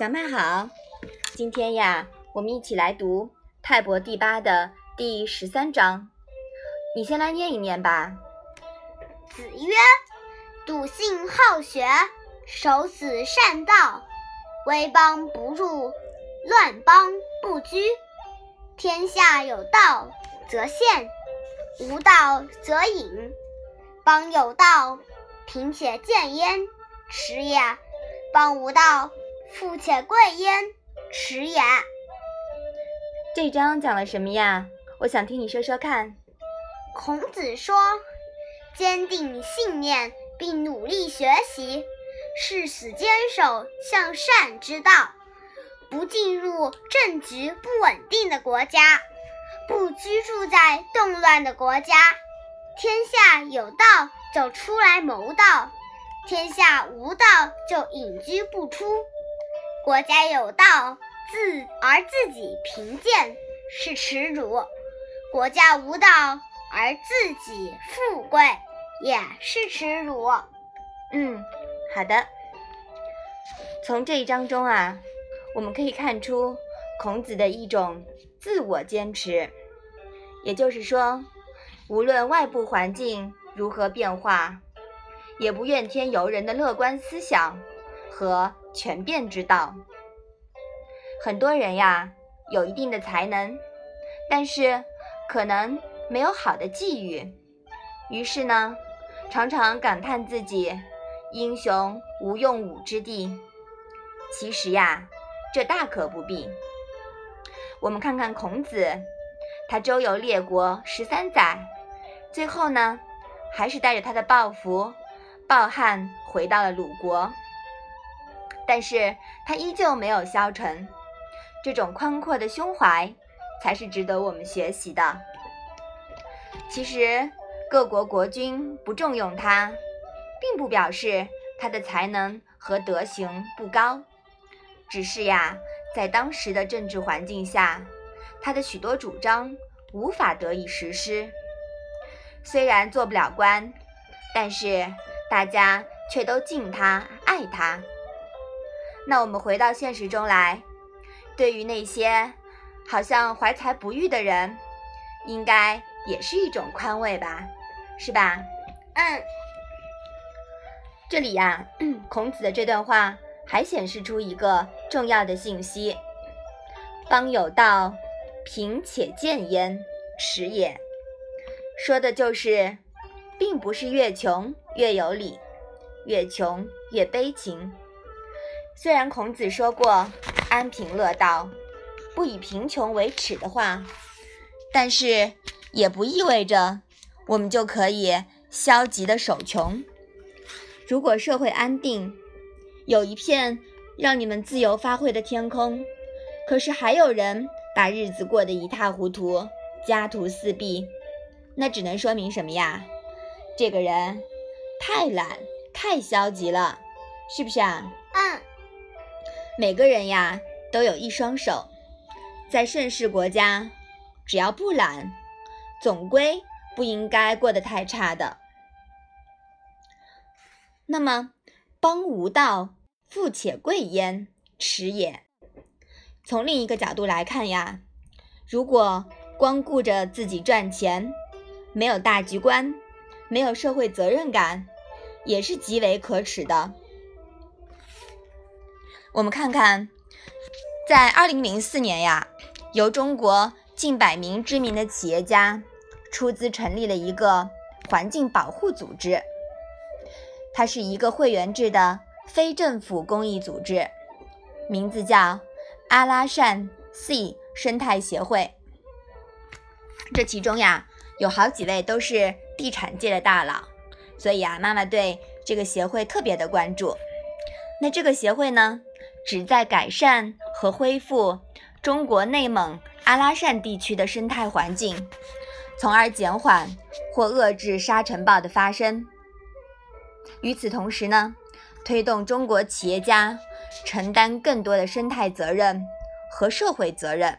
小麦好，今天呀，我们一起来读《泰伯第八》的第十三章。你先来念一念吧。子曰：“笃信好学，守死善道。威邦不入，乱邦不居。天下有道则现，无道则隐。邦有道，贫且贱焉，耻也；邦无道，富且贵焉，耻也。”这章讲了什么呀？我想听你说说看。孔子说：“坚定信念并努力学习，誓死坚守向善之道。不进入政局不稳定的国家，不居住在动乱的国家。天下有道就出来谋道，天下无道就隐居不出。国家有道自而自己贫贱是耻辱，国家无道。”而自己富贵也是耻辱。嗯，好的。从这一章中啊，我们可以看出孔子的一种自我坚持，也就是说，无论外部环境如何变化，也不怨天尤人的乐观思想和权变之道。很多人呀，有一定的才能，但是可能。没有好的际遇，于是呢，常常感叹自己英雄无用武之地。其实呀，这大可不必。我们看看孔子，他周游列国十三载，最后呢，还是带着他的抱负抱憾回到了鲁国。但是他依旧没有消沉，这种宽阔的胸怀，才是值得我们学习的。其实，各国国君不重用他，并不表示他的才能和德行不高，只是呀，在当时的政治环境下，他的许多主张无法得以实施。虽然做不了官，但是大家却都敬他、爱他。那我们回到现实中来，对于那些好像怀才不遇的人，应该。也是一种宽慰吧，是吧？嗯。这里呀，孔子的这段话还显示出一个重要的信息：邦有道，贫且贱焉，耻也。说的就是，并不是越穷越有理，越穷越悲情。虽然孔子说过“安贫乐道，不以贫穷为耻”的话，但是。也不意味着我们就可以消极的守穷。如果社会安定，有一片让你们自由发挥的天空，可是还有人把日子过得一塌糊涂，家徒四壁，那只能说明什么呀？这个人太懒，太消极了，是不是啊？嗯。每个人呀都有一双手，在盛世国家，只要不懒。总归不应该过得太差的。那么，邦无道，富且贵焉，耻也。从另一个角度来看呀，如果光顾着自己赚钱，没有大局观，没有社会责任感，也是极为可耻的。我们看看，在二零零四年呀，由中国近百名知名的企业家。出资成立了一个环境保护组织，它是一个会员制的非政府公益组织，名字叫阿拉善 C 生态协会。这其中呀，有好几位都是地产界的大佬，所以啊，妈妈对这个协会特别的关注。那这个协会呢，旨在改善和恢复中国内蒙阿拉善地区的生态环境。从而减缓或遏制沙尘暴的发生。与此同时呢，推动中国企业家承担更多的生态责任和社会责任。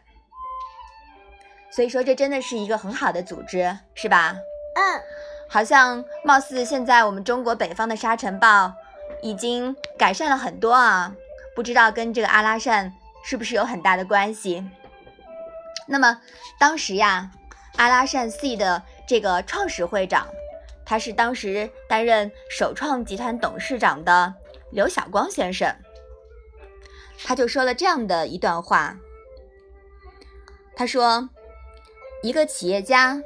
所以说，这真的是一个很好的组织，是吧？嗯。好像貌似现在我们中国北方的沙尘暴已经改善了很多啊。不知道跟这个阿拉善是不是有很大的关系？那么当时呀，阿拉善 C 的这个创始会长，他是当时担任首创集团董事长的刘晓光先生，他就说了这样的一段话。他说：“一个企业家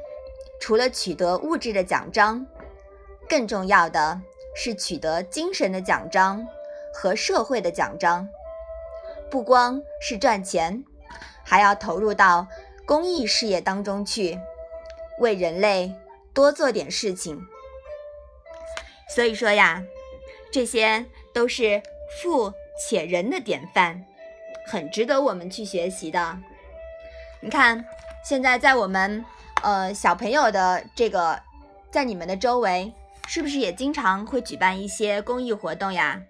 除了取得物质的奖章，更重要的是取得精神的奖章和社会的奖章。不光是赚钱，还要投入到公益事业当中去，为人类多做点事情。所以说呀，这些都是富且仁的典范，很值得我们去学习的。”你看，现在在我们呃小朋友的这个，在你们的周围，是不是也经常会举办一些公益活动呀？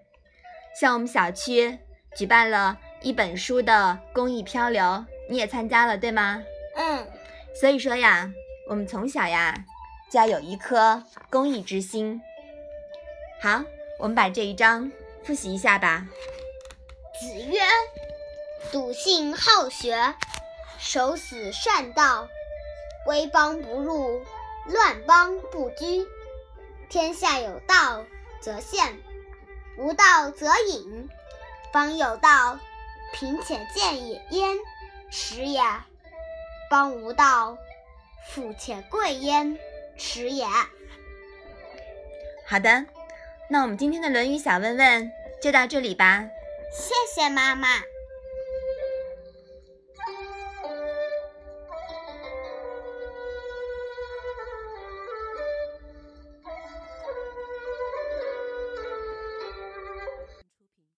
像我们小区举办了一本书的公益漂流，你也参加了，对吗？嗯。所以说呀，我们从小呀就要有一颗公益之心。好，我们把这一章复习一下吧。子曰：“笃信好学。”守死善道，危邦不入，乱邦不居。天下有道则现，无道则隐。邦有道，贫且贱也焉，耻也；邦无道，富且贵焉，耻也。好的，那我们今天的《论语》小问问就到这里吧。谢谢妈妈。